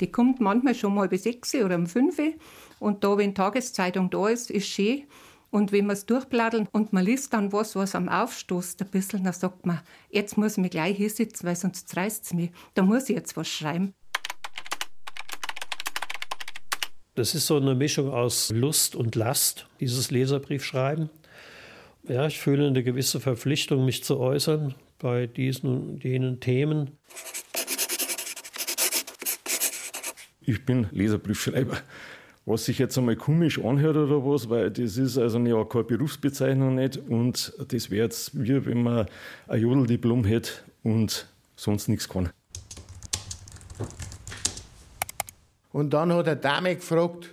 Die kommt manchmal schon mal bis sechs oder um fünf. Und da, wenn Tageszeitung da ist, ist schön. Und wenn man es durchbladelt und man liest dann was, was am aufstoßt ein bisschen, dann sagt man, jetzt muss ich mich gleich hinsitzen, weil sonst reißt es mich. Da muss ich jetzt was schreiben. Das ist so eine Mischung aus Lust und Last, dieses Leserbriefschreiben. Ja, ich fühle eine gewisse Verpflichtung, mich zu äußern bei diesen und jenen Themen. Ich bin Leserbriefschreiber. Was sich jetzt einmal komisch anhört oder was, weil das ist also ja keine Berufsbezeichnung nicht und das wäre jetzt wie wenn man ein Jodeldiplom hätte und sonst nichts kann. Und dann hat der Dame gefragt,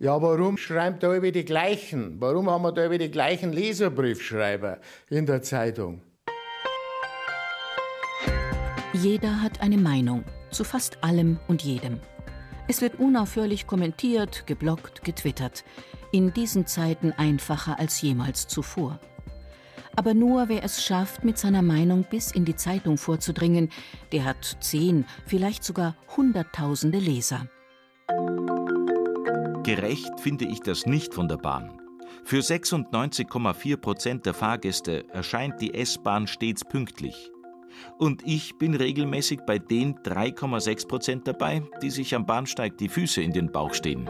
ja, warum schreibt da über die gleichen? Warum haben wir da über die gleichen Leserbriefschreiber in der Zeitung? Jeder hat eine Meinung zu fast allem und jedem. Es wird unaufhörlich kommentiert, geblockt, getwittert. In diesen Zeiten einfacher als jemals zuvor. Aber nur wer es schafft, mit seiner Meinung bis in die Zeitung vorzudringen, der hat zehn, vielleicht sogar Hunderttausende Leser. Gerecht finde ich das nicht von der Bahn. Für 96,4 Prozent der Fahrgäste erscheint die S-Bahn stets pünktlich. Und ich bin regelmäßig bei den 3,6 Prozent dabei, die sich am Bahnsteig die Füße in den Bauch stehen.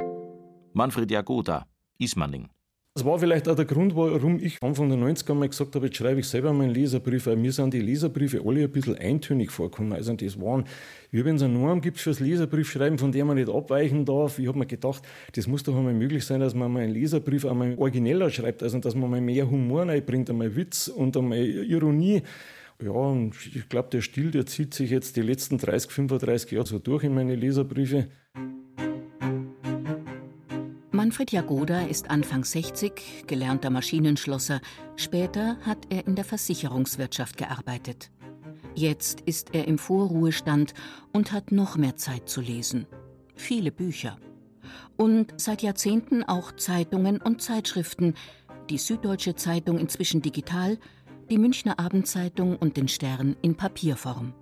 Manfred Jagoda, Ismaning. Das war vielleicht auch der Grund, warum ich Anfang der 90er mal gesagt habe, jetzt schreibe ich selber meinen Leserbrief, weil mir sind die Leserbriefe alle ein bisschen eintönig vorgekommen. Also das waren, wie wenn es eine Norm gibt fürs Leserbriefschreiben, von der man nicht abweichen darf. Ich habe mir gedacht, das muss doch einmal möglich sein, dass man mal einen Leserbrief einmal origineller schreibt, also dass man mal mehr Humor reinbringt, einmal Witz und einmal Ironie. Ja, und ich glaube, der Stil, der zieht sich jetzt die letzten 30, 35 Jahre so durch in meine Leserbriefe. Manfred Jagoda ist Anfang 60, gelernter Maschinenschlosser. Später hat er in der Versicherungswirtschaft gearbeitet. Jetzt ist er im Vorruhestand und hat noch mehr Zeit zu lesen. Viele Bücher. Und seit Jahrzehnten auch Zeitungen und Zeitschriften. Die Süddeutsche Zeitung inzwischen digital, die Münchner Abendzeitung und den Stern in Papierform.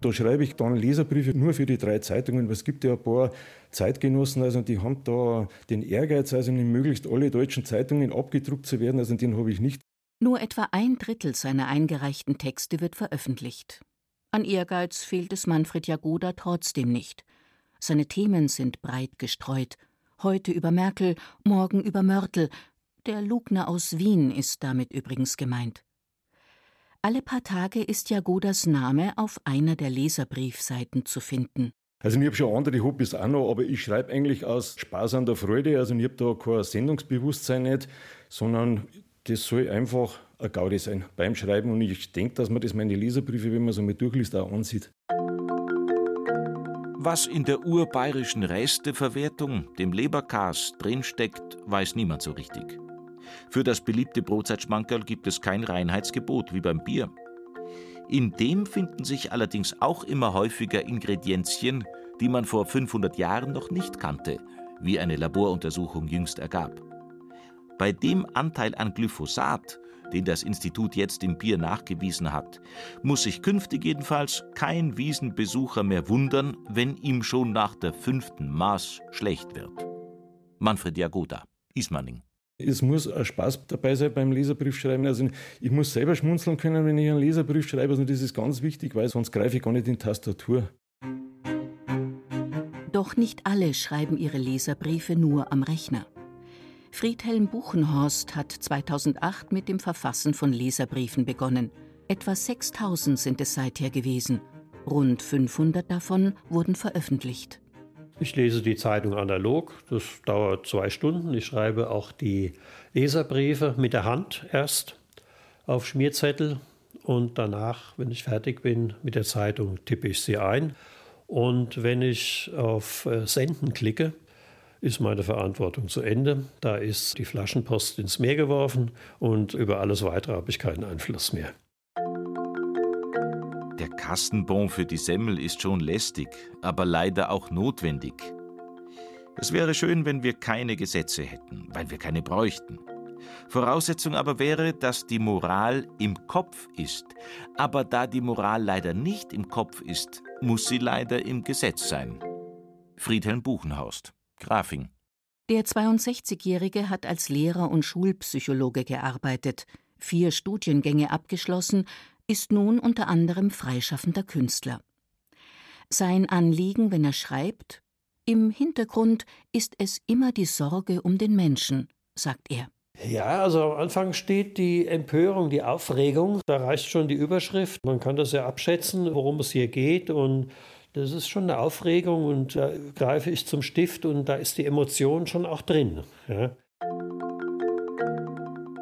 Da schreibe ich dann Leserbriefe nur für die drei Zeitungen, es gibt ja ein paar Zeitgenossen, also die haben da den Ehrgeiz, also in möglichst alle deutschen Zeitungen abgedruckt zu werden, also den habe ich nicht. Nur etwa ein Drittel seiner eingereichten Texte wird veröffentlicht. An Ehrgeiz fehlt es Manfred Jagoda trotzdem nicht. Seine Themen sind breit gestreut. Heute über Merkel, morgen über Mörtel. Der Lugner aus Wien ist damit übrigens gemeint. Alle paar Tage ist Jagodas Name auf einer der Leserbriefseiten zu finden. Also ich habe schon andere Hobbys auch noch, aber ich schreibe eigentlich aus Spaß an der Freude. Also ich habe da kein Sendungsbewusstsein nicht, sondern das soll einfach ein Gaudi sein beim Schreiben. Und ich denke, dass man das meine Leserbriefe, wenn man so mal durchliest, auch ansieht. Was in der urbayerischen Resteverwertung, dem Leberkas, drinsteckt, weiß niemand so richtig. Für das beliebte Brotzeitschmankerl gibt es kein Reinheitsgebot wie beim Bier. In dem finden sich allerdings auch immer häufiger Ingredienzien, die man vor 500 Jahren noch nicht kannte, wie eine Laboruntersuchung jüngst ergab. Bei dem Anteil an Glyphosat, den das Institut jetzt im Bier nachgewiesen hat, muss sich künftig jedenfalls kein Wiesenbesucher mehr wundern, wenn ihm schon nach der fünften Maß schlecht wird. Manfred Jagoda, Ismaning. Es muss ein Spaß dabei sein beim Leserbriefschreiben. Also ich muss selber schmunzeln können, wenn ich einen Leserbrief schreibe. Also das ist ganz wichtig, weil sonst greife ich gar nicht in die Tastatur. Doch nicht alle schreiben ihre Leserbriefe nur am Rechner. Friedhelm Buchenhorst hat 2008 mit dem Verfassen von Leserbriefen begonnen. Etwa 6000 sind es seither gewesen. Rund 500 davon wurden veröffentlicht. Ich lese die Zeitung analog, das dauert zwei Stunden. Ich schreibe auch die Leserbriefe mit der Hand erst auf Schmierzettel und danach, wenn ich fertig bin mit der Zeitung, tippe ich sie ein. Und wenn ich auf äh, Senden klicke, ist meine Verantwortung zu Ende. Da ist die Flaschenpost ins Meer geworfen und über alles weitere habe ich keinen Einfluss mehr. Kastenbon für die Semmel ist schon lästig, aber leider auch notwendig. Es wäre schön, wenn wir keine Gesetze hätten, weil wir keine bräuchten. Voraussetzung aber wäre, dass die Moral im Kopf ist. Aber da die Moral leider nicht im Kopf ist, muss sie leider im Gesetz sein. Friedhelm Buchenhorst, Grafing. Der 62-Jährige hat als Lehrer und Schulpsychologe gearbeitet, vier Studiengänge abgeschlossen, ist nun unter anderem freischaffender Künstler. Sein Anliegen, wenn er schreibt, im Hintergrund ist es immer die Sorge um den Menschen, sagt er. Ja, also am Anfang steht die Empörung, die Aufregung. Da reicht schon die Überschrift. Man kann das ja abschätzen, worum es hier geht. Und das ist schon eine Aufregung. Und da greife ich zum Stift und da ist die Emotion schon auch drin. Ja.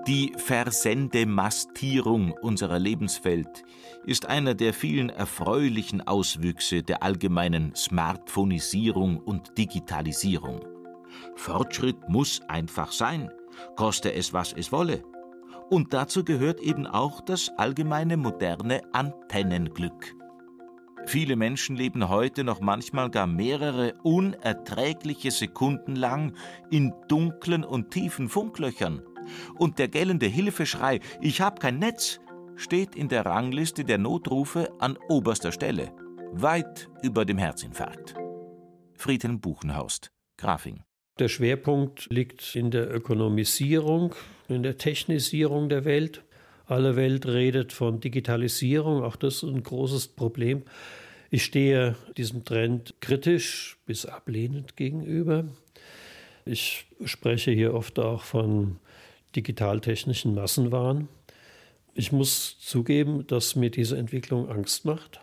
Die Versendemastierung unserer Lebenswelt ist einer der vielen erfreulichen Auswüchse der allgemeinen Smartphonisierung und Digitalisierung. Fortschritt muss einfach sein, koste es, was es wolle. Und dazu gehört eben auch das allgemeine moderne Antennenglück. Viele Menschen leben heute noch manchmal gar mehrere unerträgliche Sekunden lang in dunklen und tiefen Funklöchern. Und der gellende Hilfeschrei Ich hab kein Netz steht in der Rangliste der Notrufe an oberster Stelle, weit über dem Herzinfarkt. Friedhelm Buchenhorst, Grafing. Der Schwerpunkt liegt in der Ökonomisierung, in der Technisierung der Welt. Alle Welt redet von Digitalisierung, auch das ist ein großes Problem. Ich stehe diesem Trend kritisch bis ablehnend gegenüber. Ich spreche hier oft auch von digitaltechnischen Massenwahn. Ich muss zugeben, dass mir diese Entwicklung Angst macht.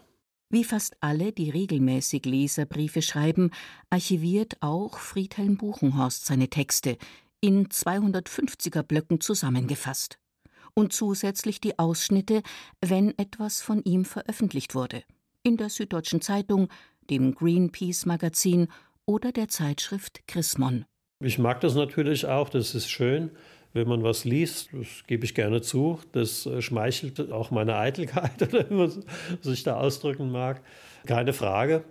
Wie fast alle, die regelmäßig Leserbriefe schreiben, archiviert auch Friedhelm Buchenhorst seine Texte in 250er Blöcken zusammengefasst. Und zusätzlich die Ausschnitte, wenn etwas von ihm veröffentlicht wurde. In der Süddeutschen Zeitung, dem Greenpeace-Magazin oder der Zeitschrift Chrismon. Ich mag das natürlich auch, das ist schön wenn man was liest, das gebe ich gerne zu, das äh, schmeichelt auch meine Eitelkeit oder wie man da ausdrücken mag, keine Frage.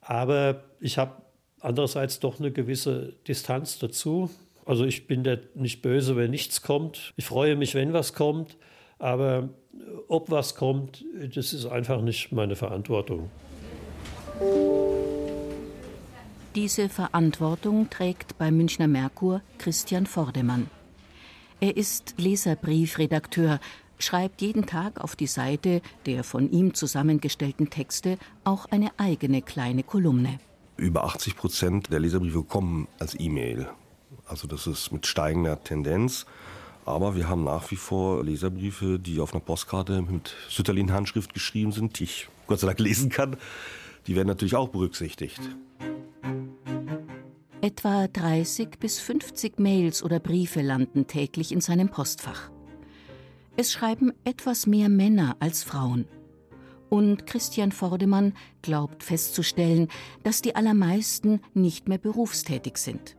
Aber ich habe andererseits doch eine gewisse Distanz dazu. Also ich bin da nicht böse, wenn nichts kommt. Ich freue mich, wenn was kommt. Aber ob was kommt, das ist einfach nicht meine Verantwortung. Diese Verantwortung trägt beim Münchner Merkur Christian Vordemann. Er ist Leserbriefredakteur, schreibt jeden Tag auf die Seite der von ihm zusammengestellten Texte auch eine eigene kleine Kolumne. Über 80 Prozent der Leserbriefe kommen als E-Mail. Also das ist mit steigender Tendenz. Aber wir haben nach wie vor Leserbriefe, die auf einer Postkarte mit Sütterlin-Handschrift geschrieben sind, die ich Gott sei Dank lesen kann. Die werden natürlich auch berücksichtigt. Etwa 30 bis 50 Mails oder Briefe landen täglich in seinem Postfach. Es schreiben etwas mehr Männer als Frauen. Und Christian Vordemann glaubt festzustellen, dass die allermeisten nicht mehr berufstätig sind.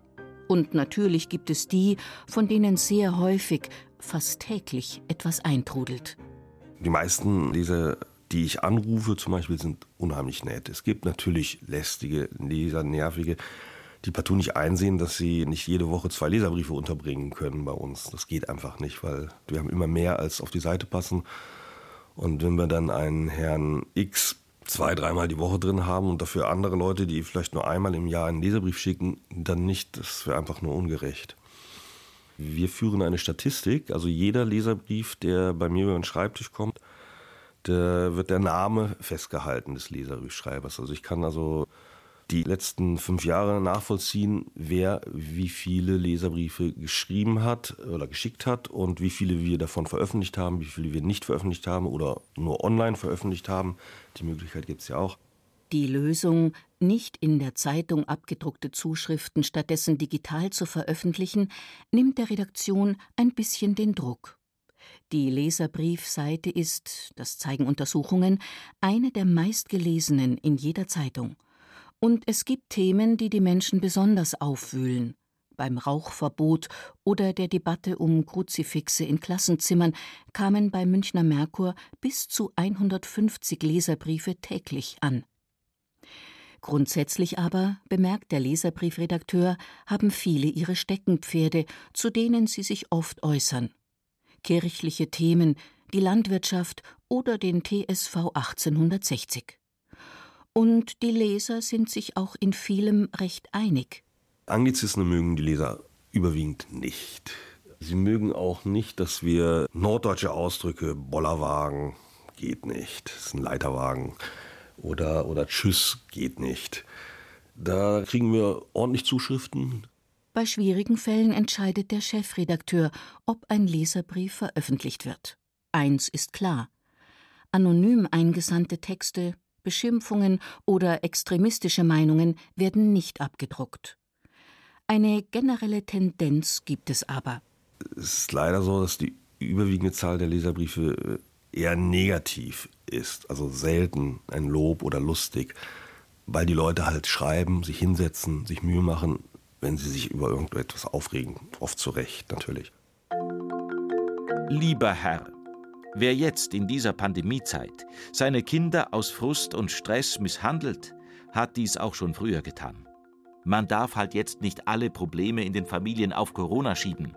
Und natürlich gibt es die, von denen sehr häufig, fast täglich etwas eintrudelt. Die meisten Leser, die ich anrufe zum Beispiel, sind unheimlich nett. Es gibt natürlich lästige Leser, nervige, die partout nicht einsehen, dass sie nicht jede Woche zwei Leserbriefe unterbringen können bei uns. Das geht einfach nicht, weil wir haben immer mehr, als auf die Seite passen. Und wenn wir dann einen Herrn X zwei, dreimal die Woche drin haben und dafür andere Leute, die vielleicht nur einmal im Jahr einen Leserbrief schicken, dann nicht. Das wäre einfach nur ungerecht. Wir führen eine Statistik, also jeder Leserbrief, der bei mir über den Schreibtisch kommt, da wird der Name festgehalten des Leserbriefschreibers. Also ich kann also die letzten fünf Jahre nachvollziehen, wer wie viele Leserbriefe geschrieben hat oder geschickt hat und wie viele wir davon veröffentlicht haben, wie viele wir nicht veröffentlicht haben oder nur online veröffentlicht haben. Die Möglichkeit gibt es ja auch. Die Lösung, nicht in der Zeitung abgedruckte Zuschriften stattdessen digital zu veröffentlichen, nimmt der Redaktion ein bisschen den Druck. Die Leserbriefseite ist, das zeigen Untersuchungen, eine der meistgelesenen in jeder Zeitung. Und es gibt Themen, die die Menschen besonders aufwühlen. Beim Rauchverbot oder der Debatte um Kruzifixe in Klassenzimmern kamen bei Münchner Merkur bis zu 150 Leserbriefe täglich an. Grundsätzlich aber, bemerkt der Leserbriefredakteur, haben viele ihre Steckenpferde, zu denen sie sich oft äußern. Kirchliche Themen, die Landwirtschaft oder den TSV 1860. Und die Leser sind sich auch in vielem recht einig. Anglizismen mögen die Leser überwiegend nicht. Sie mögen auch nicht, dass wir norddeutsche Ausdrücke, Bollerwagen geht nicht, ist ein Leiterwagen oder, oder Tschüss geht nicht. Da kriegen wir ordentlich Zuschriften. Bei schwierigen Fällen entscheidet der Chefredakteur, ob ein Leserbrief veröffentlicht wird. Eins ist klar. Anonym eingesandte Texte, Beschimpfungen oder extremistische Meinungen werden nicht abgedruckt. Eine generelle Tendenz gibt es aber. Es ist leider so, dass die überwiegende Zahl der Leserbriefe eher negativ ist, also selten ein Lob oder lustig, weil die Leute halt schreiben, sich hinsetzen, sich Mühe machen, wenn sie sich über irgendetwas aufregen, oft zu Recht natürlich. Lieber Herr, wer jetzt in dieser Pandemiezeit seine Kinder aus Frust und Stress misshandelt, hat dies auch schon früher getan. Man darf halt jetzt nicht alle Probleme in den Familien auf Corona schieben.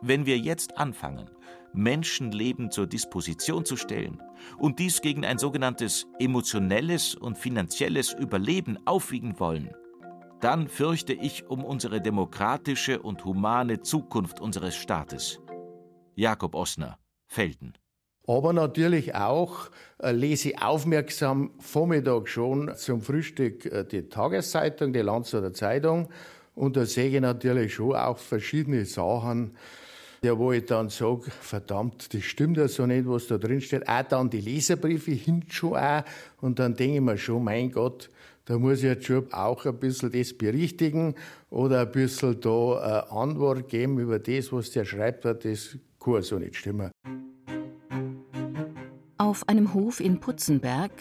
Wenn wir jetzt anfangen, Menschenleben zur Disposition zu stellen und dies gegen ein sogenanntes emotionelles und finanzielles Überleben aufwiegen wollen, dann fürchte ich um unsere demokratische und humane Zukunft unseres Staates. Jakob Ossner, Felden. Aber natürlich auch äh, lese ich aufmerksam Vormittag schon zum Frühstück äh, die Tageszeitung, die Landshuter Zeitung. Und da sehe ich natürlich schon auch verschiedene Sachen, ja, wo ich dann sage, verdammt, das stimmt ja so nicht, was da drin steht. Auch dann die Leserbriefe hin schon auch. Und dann denke ich mir schon, mein Gott, da muss ich jetzt schon auch ein bisschen das berichtigen oder ein bisschen da eine Antwort geben über das, was der schreibt hat, das kann so nicht stimmen. Auf einem Hof in Putzenberg,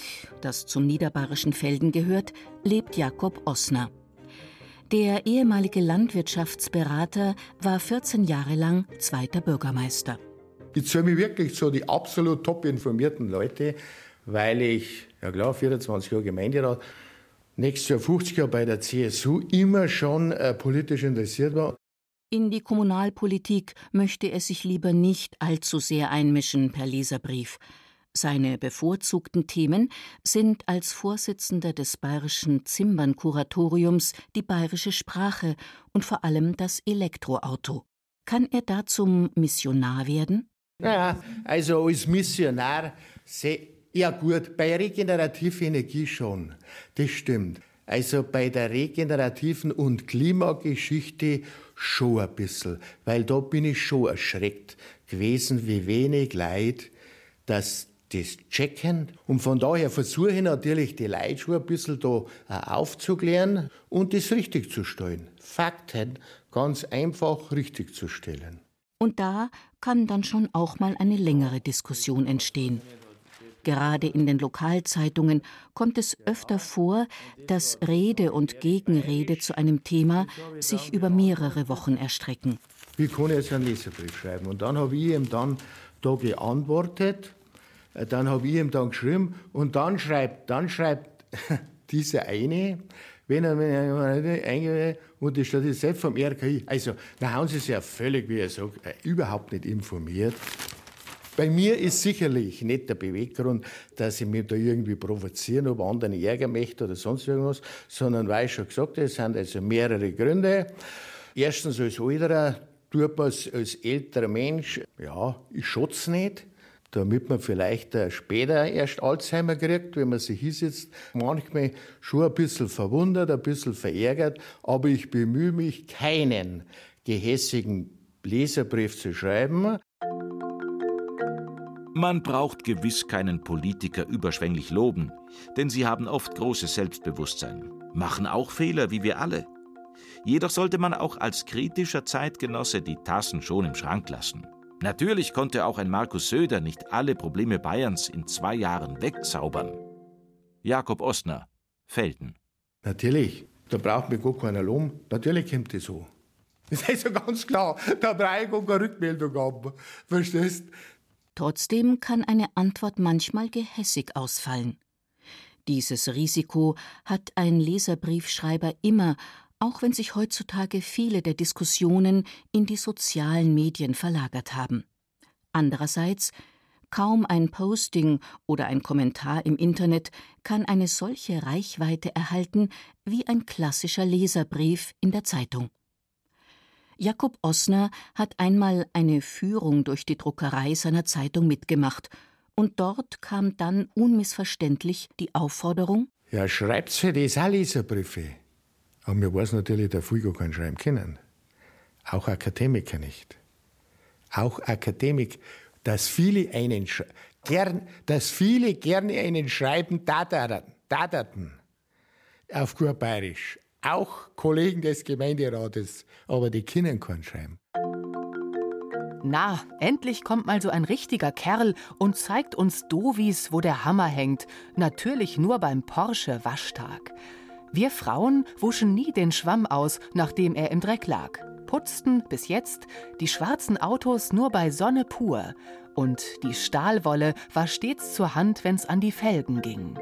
das zum niederbayerischen Felden gehört, lebt Jakob Ossner. Der ehemalige Landwirtschaftsberater war 14 Jahre lang zweiter Bürgermeister. Ich zähle mich wirklich zu die absolut top informierten Leute, weil ich, ja klar, 24 Jahre Gemeinderat, nächstes Jahr 50 Jahre bei der CSU immer schon äh, politisch interessiert war. In die Kommunalpolitik möchte er sich lieber nicht allzu sehr einmischen per Leserbrief. Seine bevorzugten Themen sind als Vorsitzender des Bayerischen Zimbern-Kuratoriums die bayerische Sprache und vor allem das Elektroauto. Kann er da zum Missionar werden? Ja, also als Missionar sehr ja gut, bei regenerativer Energie schon. Das stimmt. Also bei der regenerativen und Klimageschichte schon ein bisschen, weil da bin ich schon erschreckt gewesen, wie wenig Leid das das checken. Und von daher versuche ich natürlich, die Leute schon ein bisschen da äh, aufzuklären und das richtig zu stellen. Fakten ganz einfach richtig zu stellen. Und da kann dann schon auch mal eine längere Diskussion entstehen. Gerade in den Lokalzeitungen kommt es öfter vor, dass Rede und Gegenrede zu einem Thema sich über mehrere Wochen erstrecken. Wie kann ich jetzt einen Leserbrief schreiben? Und dann habe ich ihm dann da geantwortet äh, dann habe ich ihm dann geschrieben und dann schreibt, dann schreibt dieser eine, wenn er mir eingeht, und steht jetzt selbst vom RKI. Also, da haben sie sich ja völlig, wie er sagt, äh, überhaupt nicht informiert. Bei mir ist sicherlich nicht der Beweggrund, dass ich mich da irgendwie provozieren oder anderen ärgern möchte oder sonst irgendwas, sondern weil ich schon gesagt habe, es sind also mehrere Gründe. Erstens als Alterer tut man es als älterer Mensch, ja, ich schotze nicht damit man vielleicht später erst Alzheimer kriegt, wenn man sich hinsetzt. Manchmal schon ein bisschen verwundert, ein bisschen verärgert, aber ich bemühe mich, keinen gehässigen Leserbrief zu schreiben. Man braucht gewiss keinen Politiker überschwänglich loben, denn sie haben oft großes Selbstbewusstsein, machen auch Fehler wie wir alle. Jedoch sollte man auch als kritischer Zeitgenosse die Tassen schon im Schrank lassen. Natürlich konnte auch ein Markus Söder nicht alle Probleme Bayerns in zwei Jahren wegzaubern. Jakob Ostner, Felden. Natürlich, da braucht mir gar keiner loben. Natürlich kommt das so. Das ist ja ganz klar. Da brauche ich gar keine Rückmeldung haben. Verstehst? Trotzdem kann eine Antwort manchmal gehässig ausfallen. Dieses Risiko hat ein Leserbriefschreiber immer, auch wenn sich heutzutage viele der Diskussionen in die sozialen Medien verlagert haben. Andererseits Kaum ein Posting oder ein Kommentar im Internet kann eine solche Reichweite erhalten wie ein klassischer Leserbrief in der Zeitung. Jakob Ossner hat einmal eine Führung durch die Druckerei seiner Zeitung mitgemacht, und dort kam dann unmissverständlich die Aufforderung: Ja, schreibt's für das auch Leserbriefe. Aber mir weiß natürlich, der Fulgo kann schreiben können. Auch Akademiker nicht. Auch Akademik, dass viele einen gern, dass viele gerne einen schreiben, daterten, auf gut bayerisch. Auch Kollegen des Gemeinderates, aber die können keinen schreiben. Na, endlich kommt mal so ein richtiger Kerl und zeigt uns Dovis, wo der Hammer hängt. Natürlich nur beim Porsche-Waschtag. Wir Frauen wuschen nie den Schwamm aus, nachdem er im Dreck lag. Putzten bis jetzt die schwarzen Autos nur bei Sonne pur. Und die Stahlwolle war stets zur Hand, wenn's an die Felgen ging.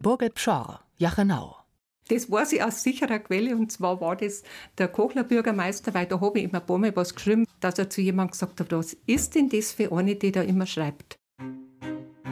Burgit Pschorr, Jachenau. Das weiß ich aus sicherer Quelle und zwar war das der Kochler Bürgermeister, weil da habe ich immer ein paar Mal was geschrieben, dass er zu jemandem gesagt hat, was ist denn das für eine, die da immer schreibt?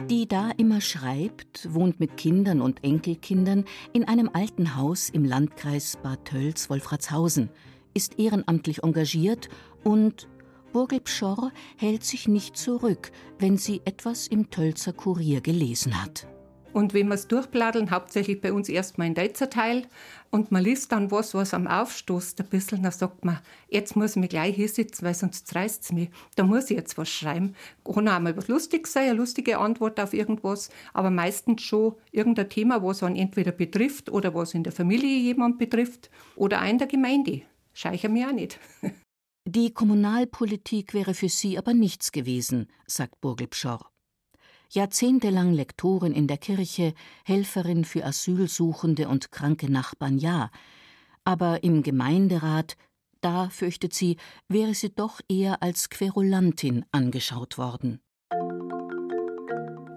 Die da immer schreibt, wohnt mit Kindern und Enkelkindern in einem alten Haus im Landkreis Bad Tölz-Wolfratshausen, ist ehrenamtlich engagiert und Burgel Pschorr hält sich nicht zurück, wenn sie etwas im Tölzer Kurier gelesen hat. Und wenn wir es durchbladdeln, hauptsächlich bei uns erstmal in Deutzer Teil, und man liest dann was, was am aufstoßt ein bisschen, dann sagt man, jetzt muss ich mich gleich hinsetzen, weil sonst reißt es mich. Da muss ich jetzt was schreiben. Kann auch mal was Lustiges sein, eine lustige Antwort auf irgendwas, aber meistens schon irgendein Thema, was einen entweder betrifft oder was in der Familie jemand betrifft oder auch in der Gemeinde. Scheicher mir auch nicht. Die Kommunalpolitik wäre für sie aber nichts gewesen, sagt Burgel Pschorr jahrzehntelang Lektorin in der Kirche, Helferin für Asylsuchende und kranke Nachbarn, ja. Aber im Gemeinderat, da, fürchtet sie, wäre sie doch eher als Querulantin angeschaut worden.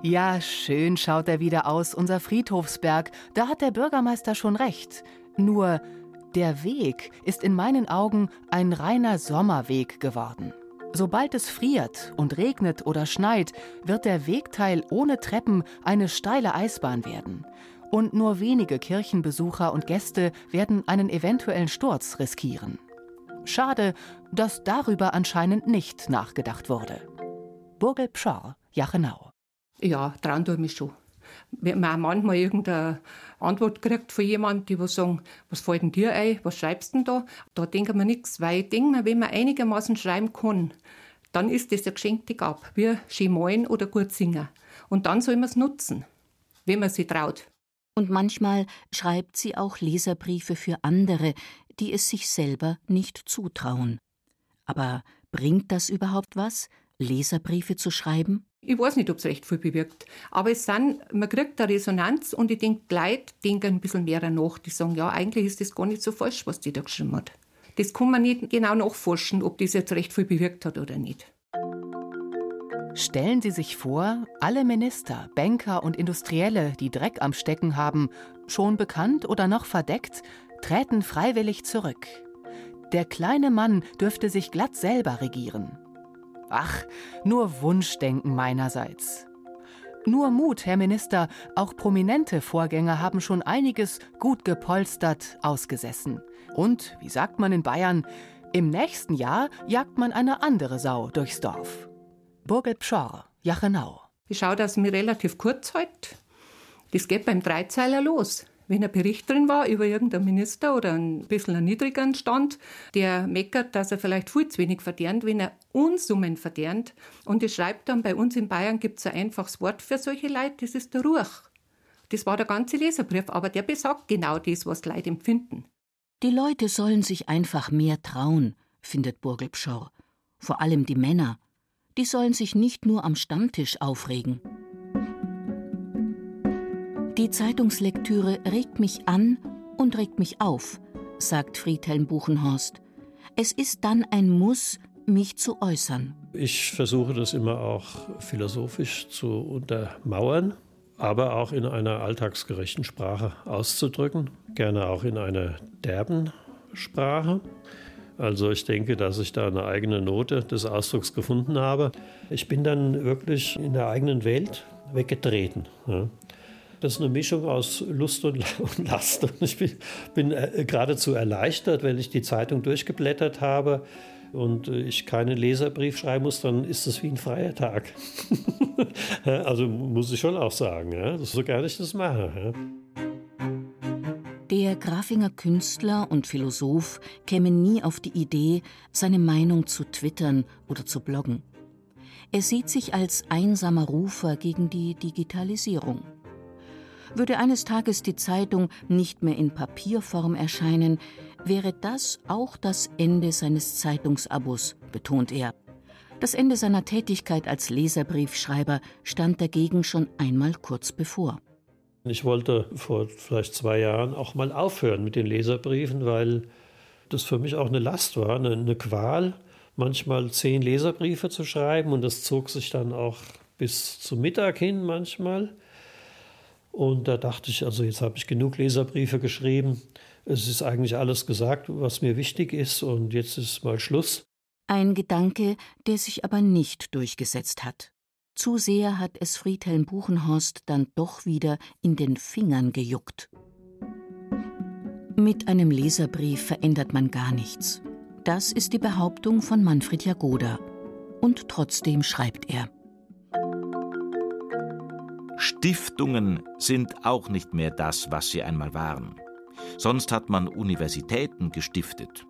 Ja, schön schaut er wieder aus, unser Friedhofsberg. Da hat der Bürgermeister schon recht. Nur, der Weg ist in meinen Augen ein reiner Sommerweg geworden. Sobald es friert und regnet oder schneit, wird der Wegteil ohne Treppen eine steile Eisbahn werden. Und nur wenige Kirchenbesucher und Gäste werden einen eventuellen Sturz riskieren. Schade, dass darüber anscheinend nicht nachgedacht wurde. Burgel Pschorr, Jachenau. Ja, trauen tue mich schon. Wenn man manchmal irgendeine Antwort kriegt von jemandem, die sagen, was fällt denn dir ein, was schreibst denn da? Da denken wir nichts, weil ich denke wenn man einigermaßen schreiben kann, dann ist das eine geschenkte Gabe, wie schön malen oder gut singen. Und dann soll man es nutzen, wenn man sich traut. Und manchmal schreibt sie auch Leserbriefe für andere, die es sich selber nicht zutrauen. Aber bringt das überhaupt was, Leserbriefe zu schreiben? Ich weiß nicht, ob es recht viel bewirkt. Aber es sind, man kriegt eine Resonanz und ich denke, die Leute denken ein bisschen mehr nach. Die sagen, ja, eigentlich ist das gar nicht so falsch, was die da geschrieben hat. Das kann man nicht genau nachforschen, ob das jetzt recht viel bewirkt hat oder nicht. Stellen Sie sich vor, alle Minister, Banker und Industrielle, die Dreck am Stecken haben, schon bekannt oder noch verdeckt, treten freiwillig zurück. Der kleine Mann dürfte sich glatt selber regieren. Ach, nur Wunschdenken meinerseits. Nur Mut, Herr Minister, auch prominente Vorgänger haben schon einiges gut gepolstert ausgesessen. Und, wie sagt man in Bayern, im nächsten Jahr jagt man eine andere Sau durchs Dorf. Burgit Pschorr, Jachenau. Ich schaue, dass mir relativ kurz halt. Das geht beim Dreizeiler los wenn ein Bericht drin war über irgendeinen Minister oder ein bisschen einen niedrigeren Stand, der meckert, dass er vielleicht viel zu wenig verdient, wenn er Unsummen verdient. Und er schreibt dann, bei uns in Bayern gibt es ein einfaches Wort für solche Leute, das ist der Ruch. Das war der ganze Leserbrief, aber der besagt genau das, was die Leute empfinden. Die Leute sollen sich einfach mehr trauen, findet Burgel Pschorr. Vor allem die Männer. Die sollen sich nicht nur am Stammtisch aufregen. Die Zeitungslektüre regt mich an und regt mich auf, sagt Friedhelm Buchenhorst. Es ist dann ein Muss, mich zu äußern. Ich versuche das immer auch philosophisch zu untermauern, aber auch in einer alltagsgerechten Sprache auszudrücken, gerne auch in einer derben Sprache. Also ich denke, dass ich da eine eigene Note des Ausdrucks gefunden habe. Ich bin dann wirklich in der eigenen Welt weggetreten. Ja. Das ist eine Mischung aus Lust und Last. Und ich bin, bin äh, geradezu erleichtert, wenn ich die Zeitung durchgeblättert habe und äh, ich keinen Leserbrief schreiben muss, dann ist das wie ein freier Tag. also muss ich schon auch sagen, so gerne ich das mache. Der Grafinger Künstler und Philosoph käme nie auf die Idee, seine Meinung zu twittern oder zu bloggen. Er sieht sich als einsamer Rufer gegen die Digitalisierung. Würde eines Tages die Zeitung nicht mehr in Papierform erscheinen, wäre das auch das Ende seines Zeitungsabos, betont er. Das Ende seiner Tätigkeit als Leserbriefschreiber stand dagegen schon einmal kurz bevor. Ich wollte vor vielleicht zwei Jahren auch mal aufhören mit den Leserbriefen, weil das für mich auch eine Last war, eine, eine Qual, manchmal zehn Leserbriefe zu schreiben und das zog sich dann auch bis zum Mittag hin manchmal. Und da dachte ich, also jetzt habe ich genug Leserbriefe geschrieben. Es ist eigentlich alles gesagt, was mir wichtig ist und jetzt ist mal Schluss. Ein Gedanke, der sich aber nicht durchgesetzt hat. Zu sehr hat es Friedhelm Buchenhorst dann doch wieder in den Fingern gejuckt. Mit einem Leserbrief verändert man gar nichts. Das ist die Behauptung von Manfred Jagoda. Und trotzdem schreibt er. Stiftungen sind auch nicht mehr das, was sie einmal waren. Sonst hat man Universitäten gestiftet.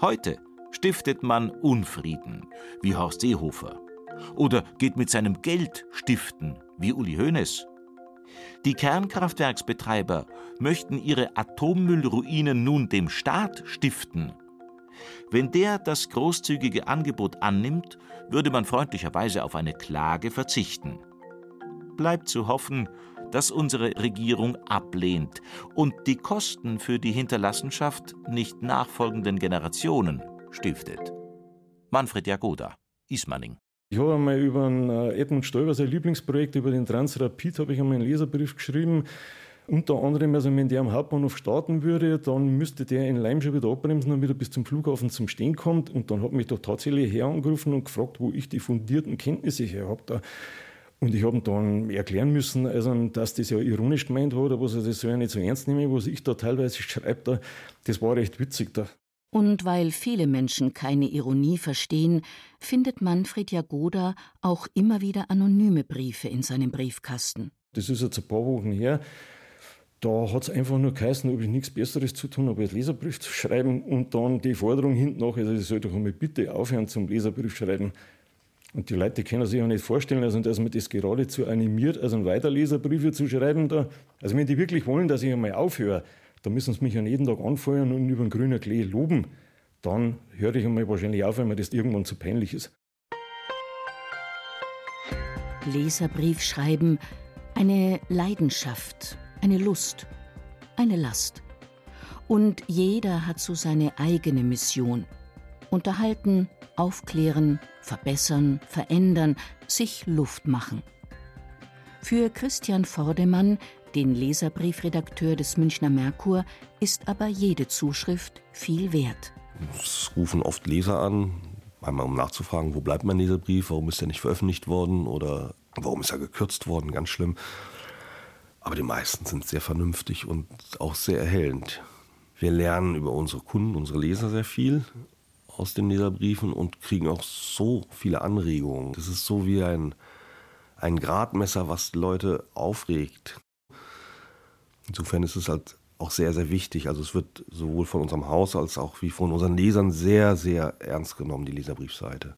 Heute stiftet man Unfrieden, wie Horst Seehofer oder geht mit seinem Geld stiften, wie Uli Hoeneß. Die Kernkraftwerksbetreiber möchten ihre Atommüllruinen nun dem Staat stiften. Wenn der das großzügige Angebot annimmt, würde man freundlicherweise auf eine Klage verzichten. Bleibt zu hoffen, dass unsere Regierung ablehnt und die Kosten für die Hinterlassenschaft nicht nachfolgenden Generationen stiftet. Manfred Jagoda, Ismaning. Ich habe einmal über einen äh, Edmund Stoiber, sein Lieblingsprojekt, über den Transrapid, habe ich einmal einen Leserbrief geschrieben. Unter anderem, also wenn der am Hauptbahnhof starten würde, dann müsste der in Leim schon wieder abbremsen, damit er bis zum Flughafen zum Stehen kommt. Und dann hat mich doch tatsächlich her angerufen und gefragt, wo ich die fundierten Kenntnisse her habe. Und ich habe dann erklären müssen, also, dass das ja ironisch gemeint war, oder was er das so ja nicht so ernst nehme, was ich da teilweise schreibe. Das war recht witzig. Da. Und weil viele Menschen keine Ironie verstehen, findet Manfred Jagoda auch immer wieder anonyme Briefe in seinem Briefkasten. Das ist jetzt ein paar Wochen her. Da hat es einfach nur geheißen, ob ich nichts Besseres zu tun habe, als Leserbrief zu schreiben und dann die Forderung hinten nach, also ich soll doch einmal bitte aufhören zum Leserbrief schreiben. Und die Leute können sich ja nicht vorstellen, also, dass man das geradezu animiert, also weiter Leserbriefe zu schreiben. Da. Also wenn die wirklich wollen, dass ich einmal aufhöre, da müssen sie mich an jeden Tag anfeuern und über den grünen Klee loben. Dann höre ich einmal wahrscheinlich auf, wenn mir das irgendwann zu peinlich ist. Leserbrief schreiben, eine Leidenschaft, eine Lust, eine Last. Und jeder hat so seine eigene Mission. Unterhalten, aufklären, verbessern, verändern, sich Luft machen. Für Christian Vordemann den Leserbriefredakteur des Münchner Merkur, ist aber jede Zuschrift viel wert. Es rufen oft Leser an, einmal um nachzufragen, wo bleibt mein Leserbrief, warum ist er nicht veröffentlicht worden oder warum ist er gekürzt worden, ganz schlimm. Aber die meisten sind sehr vernünftig und auch sehr erhellend. Wir lernen über unsere Kunden, unsere Leser sehr viel aus den Leserbriefen und kriegen auch so viele Anregungen. Das ist so wie ein, ein Gradmesser, was Leute aufregt. Insofern ist es halt auch sehr, sehr wichtig. Also es wird sowohl von unserem Haus als auch wie von unseren Lesern sehr, sehr ernst genommen, die Leserbriefseite.